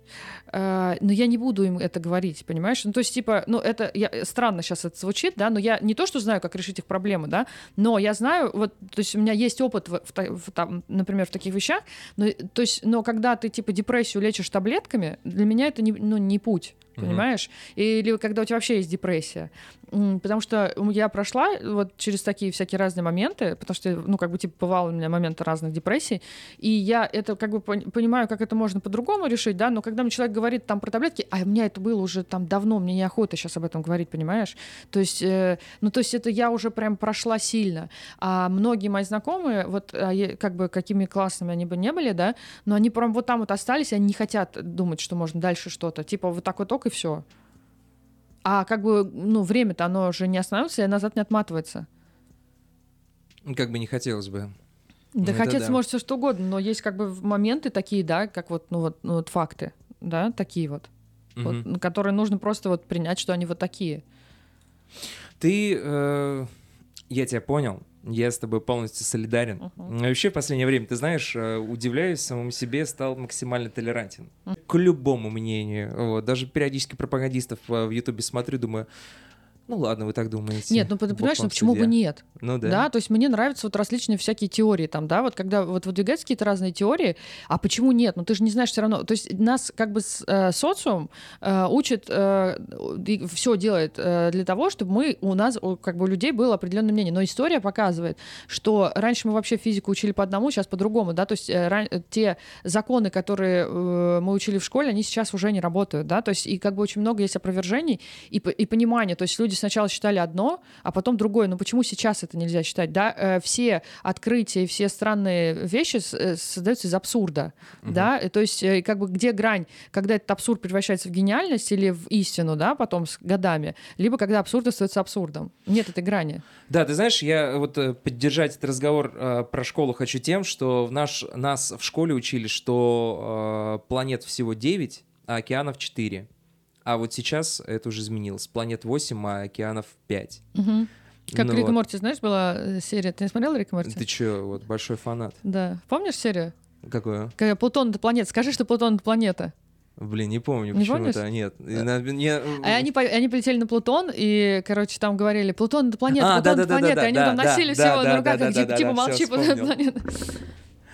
Uh, но я не буду им это говорить, понимаешь? Ну, то есть, типа, ну, это я, странно сейчас это звучит, да, но я не то, что знаю, как решить их проблемы, да, но я знаю, вот, то есть у меня есть опыт, в, в, в, там, например, в таких вещах, но, то есть, но когда ты, типа, депрессию лечишь таблетками, для меня это не, ну, не путь понимаешь? Mm-hmm. Или когда у тебя вообще есть депрессия. Потому что я прошла вот через такие всякие разные моменты, потому что, ну, как бы, типа, бывало у меня моменты разных депрессий, и я это, как бы, понимаю, как это можно по-другому решить, да, но когда мне человек говорит там про таблетки, а у меня это было уже там давно, мне неохота сейчас об этом говорить, понимаешь? То есть, э, ну, то есть это я уже прям прошла сильно. А многие мои знакомые, вот, а как бы, какими классными они бы не были, да, но они прям вот там вот остались, они не хотят думать, что можно дальше что-то. Типа, вот так вот ок, и все. А как бы, ну, время-то оно уже не останавливается и назад не отматывается. Как бы не хотелось бы. Да ну, хотеться да. может все что угодно, но есть как бы моменты такие, да, как вот, ну вот, ну вот факты, да, такие вот, угу. вот, которые нужно просто вот принять, что они вот такие. Ты, э, я тебя понял, я с тобой полностью солидарен. Uh-huh. Вообще в последнее время, ты знаешь, э, удивляюсь самому себе, стал максимально толерантен uh-huh. к любому мнению. Вот. Даже периодически пропагандистов э, в Ютубе смотрю, думаю, ну ладно, вы так думаете. Нет, ну понимаешь, ну почему бы нет? Ну да. Да, то есть мне нравятся вот различные всякие теории там, да, вот когда вот выдвигаются какие-то разные теории, а почему нет? Ну ты же не знаешь все равно. То есть нас как бы э, социум э, учит, э, все делает э, для того, чтобы мы, у нас, как бы у людей было определенное мнение. Но история показывает, что раньше мы вообще физику учили по одному, сейчас по-другому, да, то есть э, ран, те законы, которые э, мы учили в школе, они сейчас уже не работают, да, то есть и как бы очень много есть опровержений и, и понимания, то есть люди люди сначала считали одно, а потом другое. Но почему сейчас это нельзя считать? Да, э, все открытия, все странные вещи э, создаются из абсурда, угу. да, то есть э, как бы где грань, когда этот абсурд превращается в гениальность или в истину, да, потом с годами, либо когда абсурд остается абсурдом. Нет этой грани. Да, ты знаешь, я вот поддержать этот разговор про школу хочу тем, что в наш, нас в школе учили, что планет всего 9, а океанов 4. А вот сейчас это уже изменилось. Планет 8, а океанов 5. Угу. Как ну Рик вот. и Морти, знаешь, была э, серия. Ты не смотрел Рик и Морти? Ты чё, вот большой фанат. Да. Помнишь серию? Какую? Когда Плутон — это планета. Скажи, что Плутон — это планета. Блин, не помню, не почему-то. Нет. На, не... А они, они полетели на Плутон, и, короче, там говорили, Плутон — это планета, а, Плутон — это планета. и они там носили всего на руках, как типа, типа молчи, Плутон — это планета.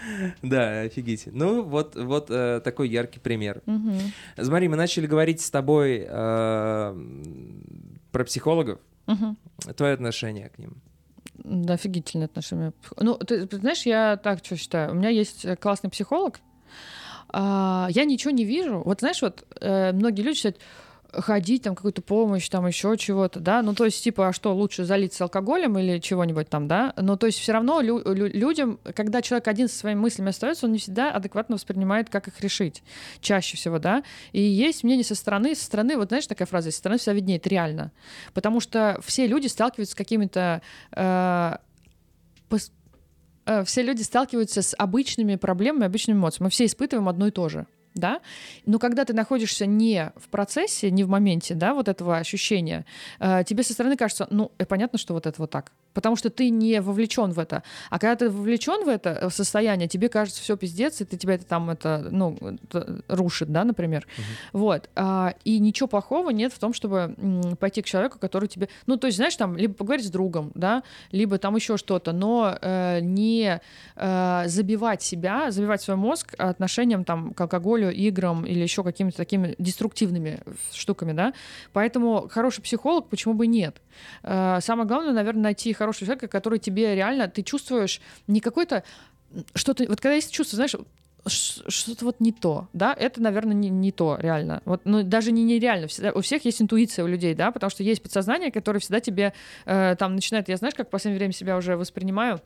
Да, офигите. Ну, вот, вот э, такой яркий пример. Смотри, мы начали говорить с тобой э, про психологов. Твое отношение к ним? Да, офигительное отношение. Ну, ты, ты знаешь, я так что считаю. У меня есть классный психолог. А, я ничего не вижу. Вот знаешь, вот э, многие люди считают, ходить, там какую-то помощь, там еще чего-то, да, ну то есть типа, а что, лучше залиться алкоголем или чего-нибудь там, да, ну то есть все равно лю- лю- людям, когда человек один со своими мыслями остается, он не всегда адекватно воспринимает, как их решить, чаще всего, да, и есть мнение со стороны, со стороны, вот знаешь такая фраза, со стороны вся виднеет, реально, потому что все люди сталкиваются с какими-то э, э, все люди сталкиваются с обычными проблемами, обычными эмоциями. Мы все испытываем одно и то же да, но когда ты находишься не в процессе, не в моменте, да, вот этого ощущения, э, тебе со стороны кажется, ну, э, понятно, что вот это вот так, потому что ты не вовлечен в это. А когда ты вовлечен в это э, состояние, тебе кажется все пиздец, и ты тебя это там это, ну, это рушит, да, например. Угу. Вот. А, и ничего плохого нет в том, чтобы пойти к человеку, который тебе... Ну, то есть, знаешь, там, либо поговорить с другом, да, либо там еще что-то, но э, не э, забивать себя, забивать свой мозг отношением там к алкоголю, играм или еще какими-то такими деструктивными штуками, да. Поэтому хороший психолог, почему бы нет? Э, самое главное, наверное, найти хорошего человека, который тебе реально, ты чувствуешь не какой-то что-то, вот когда есть чувство, знаешь, что-то вот не то, да, это, наверное, не, не то, реально. Вот, ну, даже не нереально. Всегда, у всех есть интуиция у людей, да, потому что есть подсознание, которое всегда тебе э, там начинает, я знаешь, как в последнее время себя уже воспринимаю,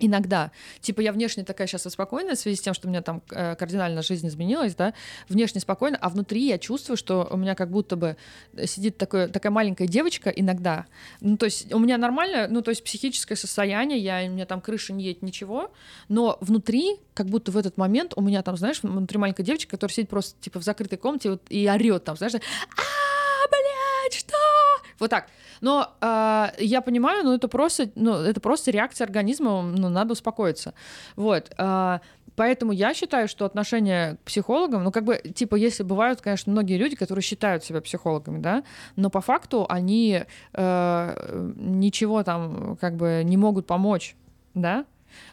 Иногда. Типа я внешне такая сейчас спокойная в связи с тем, что у меня там э, кардинально жизнь изменилась, да, внешне спокойно, а внутри я чувствую, что у меня как будто бы сидит такое, такая маленькая девочка иногда. Ну, то есть у меня нормально, ну, то есть психическое состояние, я, у меня там крыша не едет, ничего, но внутри, как будто в этот момент у меня там, знаешь, внутри маленькая девочка, которая сидит просто типа в закрытой комнате вот, и орет там, знаешь, а, блядь, что? Вот так. Но э, я понимаю, ну это просто, ну это просто реакция организма, ну надо успокоиться. Вот. Э, Поэтому я считаю, что отношение к психологам, ну, как бы, типа, если бывают, конечно, многие люди, которые считают себя психологами, да, но по факту они э, ничего там, как бы, не могут помочь, да,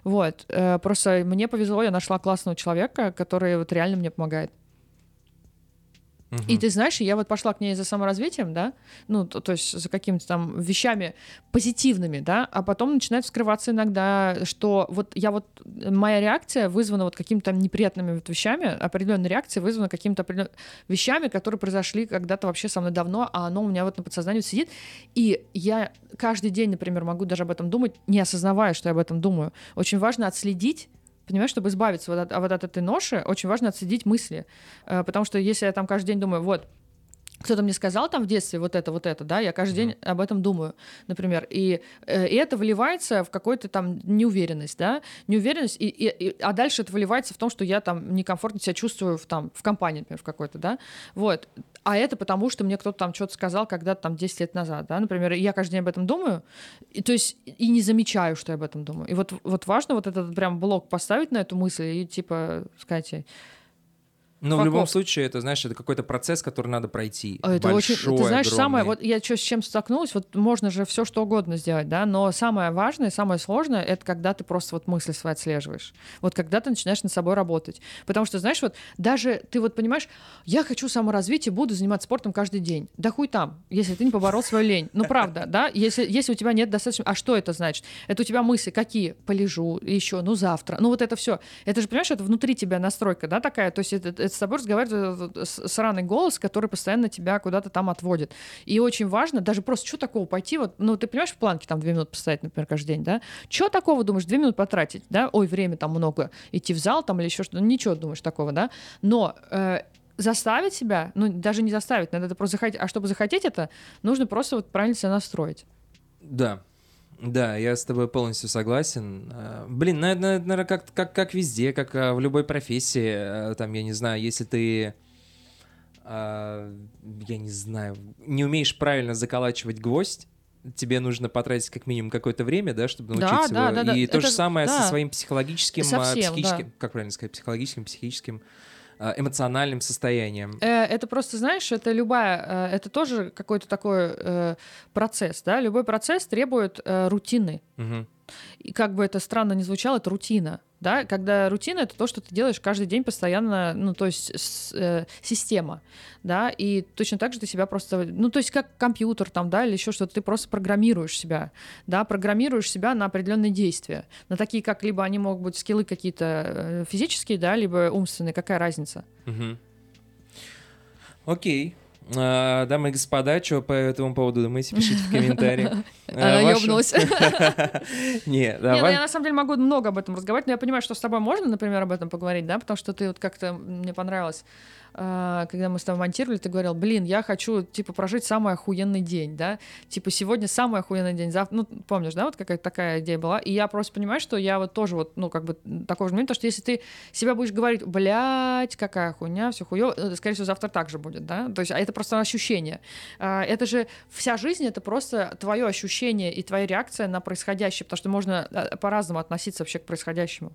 вот. Э, просто мне повезло, я нашла классного человека, который вот реально мне помогает. Угу. И ты знаешь, я вот пошла к ней за саморазвитием, да, ну, то, то есть за какими-то там вещами позитивными, да, а потом начинает вскрываться иногда, что вот я вот, моя реакция вызвана вот какими-то неприятными вот вещами, определенная реакция вызвана какими-то вещами, которые произошли когда-то вообще со мной давно, а оно у меня вот на подсознании сидит, и я каждый день, например, могу даже об этом думать, не осознавая, что я об этом думаю. Очень важно отследить Понимаешь, чтобы избавиться вот от, вот от этой ноши, очень важно отследить мысли. Э, потому что если я там каждый день думаю, вот, кто-то мне сказал там в детстве вот это, вот это, да, я каждый день об этом думаю, например, и, э, и это выливается в какую-то там неуверенность, да, неуверенность, и, и, и, а дальше это выливается в том, что я там некомфортно себя чувствую в, там, в компании, например, в какой-то, да, вот, а это потому, что мне кто-то там что-то сказал когда-то там 10 лет назад, да, например, я каждый день об этом думаю, и, то есть и не замечаю, что я об этом думаю. И вот, вот важно вот этот прям блок поставить на эту мысль и типа сказать но в любом случае, это, знаешь, это какой-то процесс, который надо пройти. А, это Большой, очень, ты знаешь, огромный. самое, вот я что, с чем столкнулась, вот можно же все что угодно сделать, да, но самое важное, самое сложное, это когда ты просто вот мысли свои отслеживаешь. Вот когда ты начинаешь над собой работать. Потому что, знаешь, вот даже ты вот понимаешь, я хочу саморазвитие, буду заниматься спортом каждый день. Да хуй там, если ты не поборол свою лень. Ну, правда, да, если, если у тебя нет достаточно... А что это значит? Это у тебя мысли какие? Полежу, еще, ну, завтра. Ну, вот это все. Это же, понимаешь, это внутри тебя настройка, да, такая, то есть это с тобой разговаривает сраный голос, который постоянно тебя куда-то там отводит. И очень важно, даже просто, что такого пойти, вот, ну, ты понимаешь, в планке там две минуты постоять, например, каждый день, да? Что такого, думаешь, две минуты потратить, да? Ой, время там много, идти в зал там или еще что-то, ничего, думаешь, такого, да? Но э, заставить себя, ну, даже не заставить, надо это просто захотеть, а чтобы захотеть это, нужно просто вот правильно себя настроить. Да, да, я с тобой полностью согласен. Э, блин, наверное, как, как, как везде, как э, в любой профессии. Э, там, я не знаю, если ты, я не знаю, не умеешь правильно заколачивать гвоздь, тебе нужно потратить как минимум какое-то время, да, чтобы научиться да, его. Да, да, и да. то Это, же самое да. со своим психологическим, Совсем, психическим, да. как правильно сказать, психологическим, психическим эмоциональным состоянием. Э, это просто, знаешь, это любая, э, это тоже какой-то такой процесс, да, любой процесс требует рутины. Угу. И как бы это странно не звучало, это рутина да, когда рутина это то, что ты делаешь каждый день постоянно, ну, то есть с, э, система, да, и точно так же ты себя просто, ну, то есть как компьютер там, да, или еще что-то, ты просто программируешь себя, да, программируешь себя на определенные действия, на такие, как либо они могут быть скиллы какие-то э, физические, да, либо умственные, какая разница? Угу. Окей. А, дамы и господа, что по этому поводу думаете, пишите в комментариях. Она ёбнулась. Не, давай. Ну, я на самом деле могу много об этом разговаривать, но я понимаю, что с тобой можно, например, об этом поговорить, да, потому что ты вот как-то мне понравилось когда мы с тобой монтировали, ты говорил, блин, я хочу, типа, прожить самый охуенный день, да, типа, сегодня самый охуенный день, завтра, ну, помнишь, да, вот какая-то такая идея была, и я просто понимаю, что я вот тоже вот, ну, как бы, такого же момента, что если ты себя будешь говорить, блядь, какая хуйня, все хуё, э, скорее всего, завтра так же будет, да, то есть, а это просто ощущение. А, это же вся жизнь, это просто твое ощущение и твоя реакция на происходящее, потому что можно а, по-разному относиться вообще к происходящему.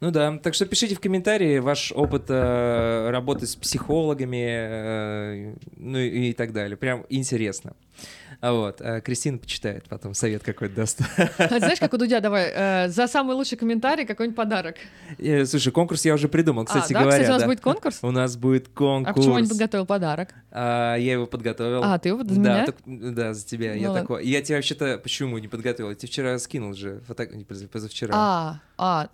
Ну да, так что пишите в комментарии ваш опыт э, работы с психологами, э, ну и, и так далее. Прям интересно. А вот, а Кристина почитает, потом совет какой-то даст. А знаешь, как у Дудя, давай, э, за самый лучший комментарий какой-нибудь подарок. Э, слушай, конкурс я уже придумал, кстати а, да? говоря. Кстати, у нас да. будет конкурс? У нас будет конкурс. А почему не подготовил подарок? А, я его подготовил. А, ты его за да, меня? так- да, за тебя. Ну я ладно. такой. Я тебя вообще-то почему не подготовил? Я тебе вчера скинул же фото... позавчера. А, а,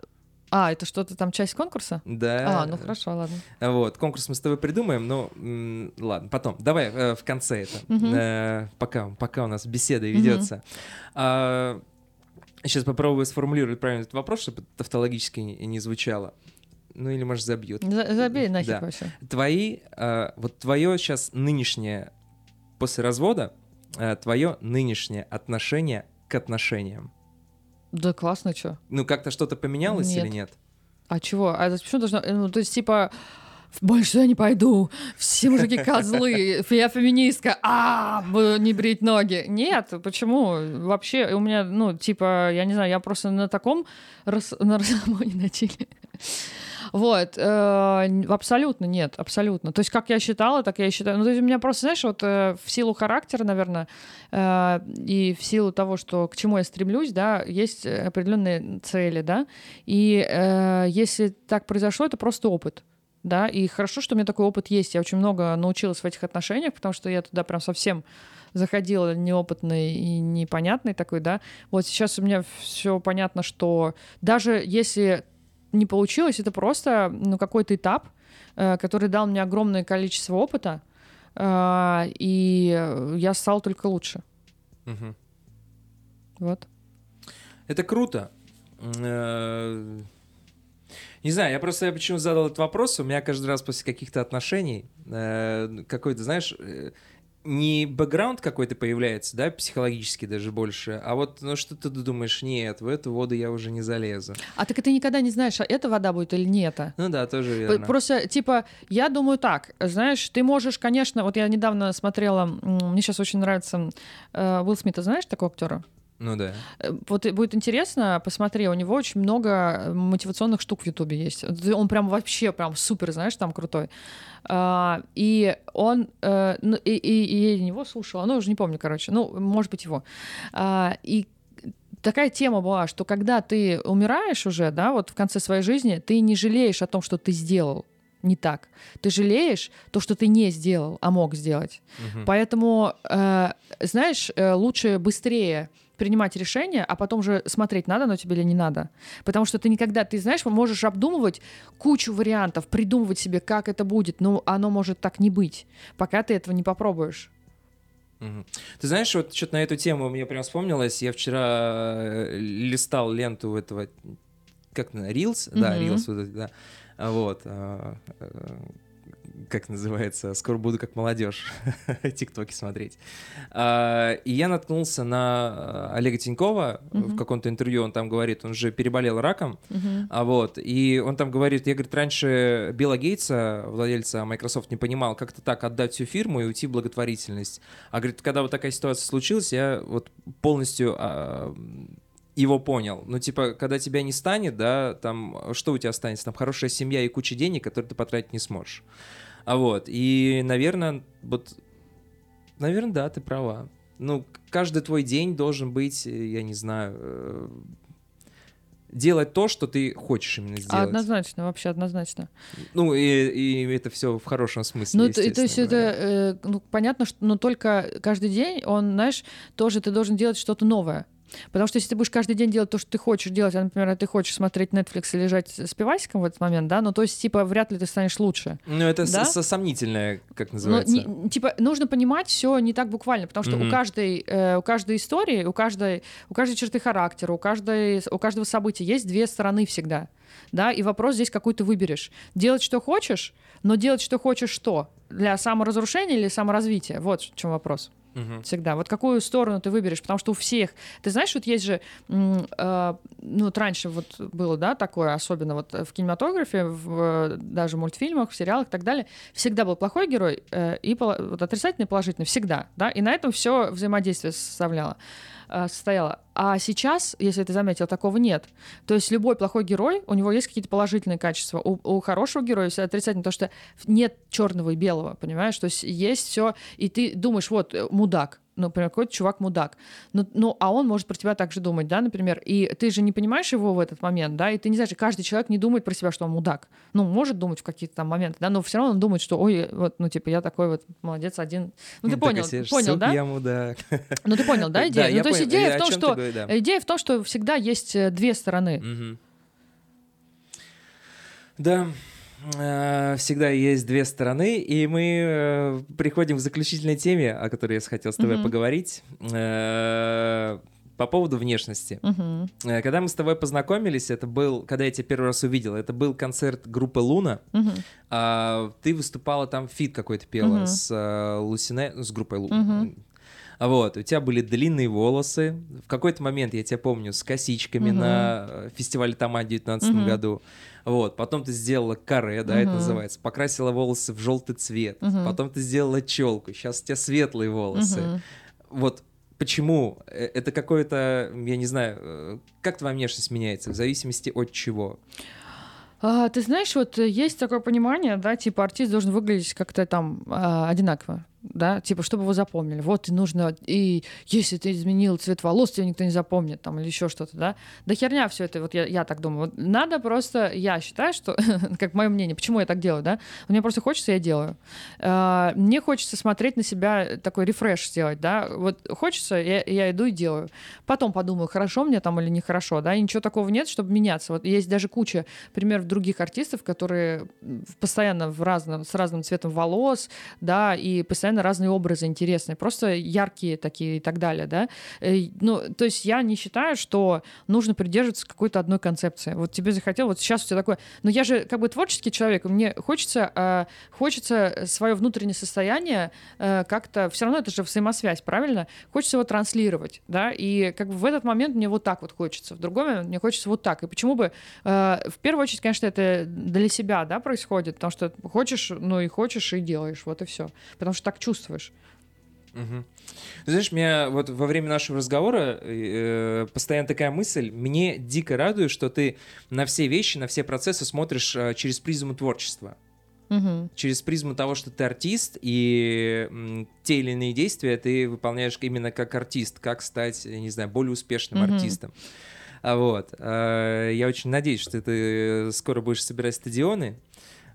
а, это что-то там часть конкурса? Да. А, ну хорошо, ладно. Вот, конкурс мы с тобой придумаем, но м, ладно, потом. Давай э, в конце это, э, пока, пока у нас беседа ведется. сейчас попробую сформулировать правильно этот вопрос, чтобы тавтологически не, не звучало. Ну или, может, забьют. За- Забей нахер Да. вообще. Твои, э, вот твое сейчас нынешнее, после развода, твое нынешнее отношение к отношениям. Да классно, что? Ну, как-то что-то поменялось Нет. или нет? А чего? А это почему должно... Ну, то есть, типа, больше я не пойду, все мужики козлы, я феминистка, а буду не брить ноги. Нет, почему? Вообще, у меня, ну, типа, я не знаю, я просто на таком, рас... на расслабоне на чили. Вот, э, абсолютно нет, абсолютно. То есть, как я считала, так я и считаю. Ну, то есть, у меня просто, знаешь, вот э, в силу характера, наверное, э, и в силу того, что к чему я стремлюсь, да, есть определенные цели, да, и если так произошло, это просто опыт. Да, и хорошо, что у меня такой опыт есть. Я очень много научилась в этих отношениях, потому что я туда прям совсем заходила неопытный и непонятный такой, да. Вот сейчас у меня все понятно, что даже если не получилось, это просто ну, какой-то этап, э, который дал мне огромное количество опыта, э, и я стала только лучше. Мгм. Вот. Это круто. Э, Не знаю, я просто я почему задал этот вопрос. У меня каждый раз после каких-то отношений э, какой-то, знаешь, э, не бэкграунд какой-то появляется, да, психологически даже больше, а вот, ну, что ты думаешь, нет, в эту воду я уже не залезу. А так ты никогда не знаешь, а это вода будет или не это. Ну да, тоже верно. Просто, типа, я думаю так, знаешь, ты можешь, конечно, вот я недавно смотрела, мне сейчас очень нравится э, Уилл Смита, знаешь такого актера? Ну да. Э, Вот будет интересно, посмотри, у него очень много мотивационных штук в Ютубе есть. Он прям вообще прям супер, знаешь, там крутой. А, и он, э, ну, и, и- и я него слушала, ну, уже не помню, короче, ну, может быть, его. А, и такая тема была, что когда ты умираешь уже, да, вот в конце своей жизни, ты не жалеешь о том, что ты сделал не так. Ты жалеешь то, что ты не сделал, а мог сделать. Мгм. Поэтому, э, знаешь, э, лучше быстрее принимать решение, а потом же смотреть, надо оно тебе или не надо. Потому что ты никогда, ты знаешь, можешь обдумывать кучу вариантов, придумывать себе, как это будет, но оно может так не быть, пока ты этого не попробуешь. Ты знаешь, вот что-то на эту тему мне прям вспомнилось. Я вчера э, листал ленту этого, как на Reels, да, Мгм. Reels, вот да. Вот, а, э, как называется, скоро буду как молодежь тиктоки смотреть. А, И я наткнулся на э, Олега Тинькова в Мгм. каком-то интервью, он там говорит, он же переболел раком, Мгм. а вот, и он там говорит, я, говорит, раньше Билла Гейтса, владельца Microsoft, не понимал, как-то так отдать всю фирму и уйти в благотворительность. А говорит, когда вот такая ситуация случилась, я вот полностью а, его понял. Ну, типа, когда тебя не станет, да, там, что у тебя останется? Там хорошая семья и куча денег, которые ты потратить не сможешь. А вот, и, наверное, вот, наверное, да, ты права. Ну, каждый твой день должен быть, э, я не знаю, э, делать то, что ты хочешь именно сделать. Однозначно, вообще однозначно. Ну, и, и это все в хорошем смысле. Ну, то, то есть естественно это, говоря. э, ну, понятно, что, но только каждый день он, знаешь, тоже ты должен делать что-то новое. Потому что если ты будешь каждый день делать то, что ты хочешь делать, а, например, ты хочешь смотреть Netflix и лежать с пивасиком в этот момент, да, ну, то есть, типа, вряд ли ты станешь лучше. Ну, это да? со- сомнительное, как Но называется. не- типа, нужно понимать все не так буквально, потому что Мгм. у каждой, э, у каждой истории, у каждой, у каждой черты характера, у, каждой, у каждого события есть две стороны всегда. Да, и вопрос здесь какой ты выберешь. Делать, что хочешь, но делать, что хочешь, что? Для саморазрушения или саморазвития? Вот в чем вопрос. Мгм. Всегда. Вот какую сторону ты выберешь, потому что у всех... Ты знаешь, вот есть же... э, ну, вот раньше вот было, да, такое, особенно вот в кинематографе, в, даже в мультфильмах, в сериалах и так далее, всегда был плохой герой э, и вот отрицательный, и положительный, всегда, да, и на этом все взаимодействие составляло, э, состояло. А сейчас, если ты заметил, такого нет. То есть любой плохой герой, у него есть какие-то положительные качества. У, у хорошего героя все отрицательно, потому что нет черного и белого, понимаешь? То есть есть все, и ты думаешь, вот, э, мудак, ну, например, какой-то чувак мудак. Ну, ну, а он может про тебя так же думать, да, например, и ты же не понимаешь его в этот момент, да, и ты не знаешь, каждый человек не думает про себя, что он мудак. Ну, может думать в какие-то там моменты, да, но все равно он думает, что, ой, вот, ну, типа, я такой вот молодец один. Ну, ты понял, сидишь, понял, «Сука, да? я мудак. Ну, ты понял, да, идея? Да, ну, то есть идея в том, ты что... говоришь, да. Идея в том, что всегда есть э, две стороны. Мгм. Да, всегда есть две стороны, и мы э, приходим к заключительной теме, о которой я хотел с тобой Мгм. поговорить, э, по поводу внешности. Э, Когда мы с тобой познакомились, это был, когда я тебя первый раз увидел, это был концерт группы Луна. Мгм. А, ты выступала там, feat какой-то пела Мгм. с э, Лусине, с группой Луна. Мгм. А Вот, у тебя были длинные волосы. В какой-то момент, я тебя помню, с косичками Мгм. на э, фестивале Тома в 2019 Мгм. году. Вот, потом ты сделала каре, да, это Мгм. называется. Покрасила волосы в желтый цвет. Мгм. Потом ты сделала челку. Сейчас у тебя светлые волосы. Мгм. Вот почему? Э, Это какое-то, я не знаю, э, как твоя внешность меняется в зависимости от чего? А, ты знаешь, вот есть такое понимание, да, типа артист должен выглядеть как-то там а, одинаково, да, типа, чтобы его запомнили. Вот и нужно, и если ты изменил цвет волос, тебя никто не запомнит, там, или еще что-то, да. Да херня все это, вот я, я так думаю. Надо просто, я считаю, что, как мое мнение, почему я так делаю, да, мне просто хочется, я делаю. А, мне хочется смотреть на себя, такой рефреш сделать, да, вот хочется, я, я иду и делаю. Потом подумаю, хорошо мне там или нехорошо, да, и ничего такого нет, чтобы меняться. Вот есть даже куча примеров других артистов, которые постоянно в разном, с разным цветом волос, да, и постоянно разные образы интересные, просто яркие такие и так далее, да. Э, Ну, то есть я не считаю, что нужно придерживаться какой-то одной концепции. Вот тебе захотел, вот сейчас у тебя такое, но я же как бы творческий человек, мне хочется, э, хочется свое внутреннее состояние э, как-то, все равно это же взаимосвязь, правильно? Хочется его транслировать, да, и как бы в этот момент мне вот так вот хочется, в другой момент мне хочется вот так. И почему бы, в первую очередь, конечно, это для себя, да, происходит, потому что хочешь, ну и хочешь, и делаешь, вот и все. Потому что так чувствуешь. Ты Знаешь, меня вот во время нашего разговора э, постоянно такая мысль, мне дико радует, что ты на все вещи, на все процессы смотришь э, через призму творчества. Мгм. Через призму того, что ты артист, и м, те или иные действия ты выполняешь именно как артист, как стать, не знаю, более успешным Мгм. артистом. А вот, э, я очень надеюсь, что ты скоро будешь собирать стадионы,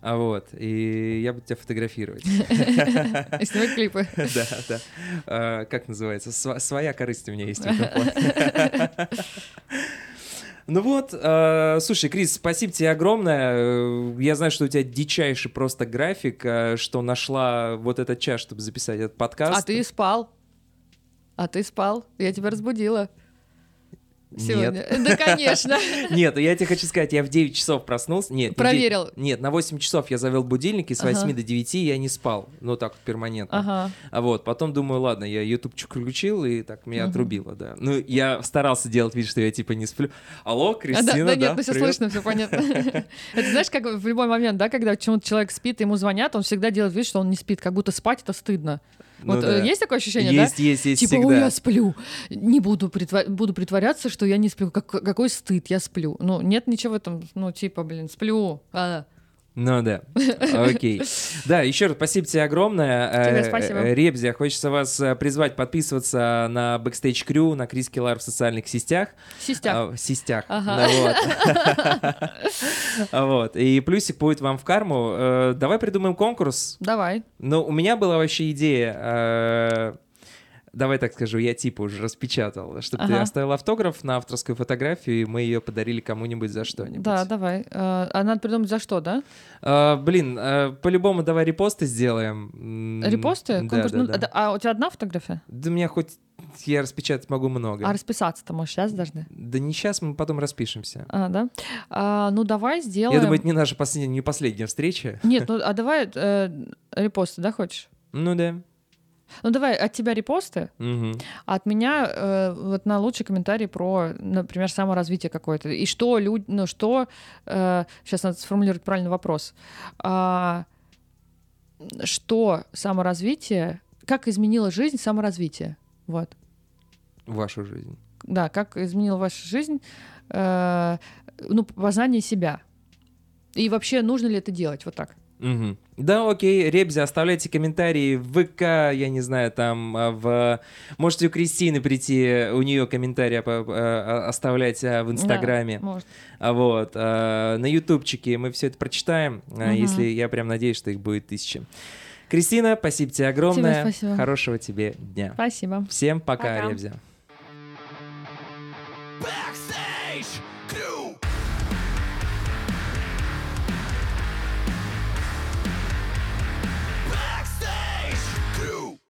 а вот, и я буду тебя фотографировать. И снимать клипы. Да, да. А, Как называется? Своя корысть у меня есть. Ну вот, э, слушай, Крис, спасибо тебе огромное. Я знаю, что у тебя дичайший просто график, э, что нашла вот этот час, чтобы записать этот подкаст. А ты спал. А ты спал. Я тебя разбудила. Сегодня. Да, конечно. Нет, я тебе хочу сказать, я в 9 часов проснулся. Нет, Проверил. Нет, на 8 часов я завел будильник, и с Ага. 8 до 9 я не спал. Ну, так вот, перманентно. Ага. А вот, потом думаю, ладно, я ютубчик включил, и так меня Мгм. отрубило, да. Ну, я старался делать вид, что я типа не сплю. Алло, А, да, Кристина, да, да, нет, ну все привет. слышно, все понятно. Это знаешь, как в любой момент, да, когда почему-то человек спит, ему звонят, он всегда делает вид, что он не спит, как будто спать это стыдно. Ну Вот да. э, есть такое ощущение, Есть, да? есть, есть Типа, ой, всегда. я сплю, не буду, притва- буду притворяться, что я не сплю. Как- какой стыд, я сплю. Ну, нет ничего в этом, ну, типа, блин, сплю. А, Ну да, окей. Да, еще раз спасибо тебе огромное. Тебе Э, спасибо. э, Ребзя, хочется вас э, призвать подписываться на Backstage Crew, на Крис Келлар в социальных сетях. Систяк. А, в сетях. Ага. Ну вот. Вот. И плюсик будет вам в карму. Давай придумаем конкурс. Давай. Ну, у меня была вообще идея. Давай так скажу, я типа уже распечатал, чтобы ты Ага. оставил автограф на авторскую фотографию, и мы ее подарили кому-нибудь за что-нибудь. Да, давай. Э, А надо придумать за что, да? А, блин, э, по-любому давай репосты сделаем. Репосты? Конкурс? да, Ну, да. да. А у тебя одна фотография? Да меня хоть я распечатать могу много. А расписаться-то, может, сейчас должны? Да не сейчас, мы потом распишемся. А, да? А, ну, давай сделаем... Я думаю, это не наша последняя, не последняя встреча. Нет, ну, а давай э, репосты, да, хочешь? Ну да. Ну давай от тебя репосты, Мгм. а от меня э, вот на лучший комментарий про, например, саморазвитие какое-то. И что люди, ну что, сейчас надо сформулировать правильный вопрос. А, что саморазвитие, как изменило жизнь саморазвитие? Вот. Вашу жизнь. Да, как изменила ваша жизнь, э, ну, познание себя. И вообще, нужно ли это делать? Вот так. Угу. Да, окей, Ребзи, оставляйте комментарии в ВК, я не знаю, там, а, в... Можете у Кристины прийти, у нее комментарии а, а, оставлять в Инстаграме. Да. Вот. На Ютубчике мы все это прочитаем, угу. если я прям надеюсь, что их будет тысячи. Кристина, спасибо тебе огромное. Тебе спасибо. Хорошего тебе дня. Спасибо. Всем пока, пока. Ребзя.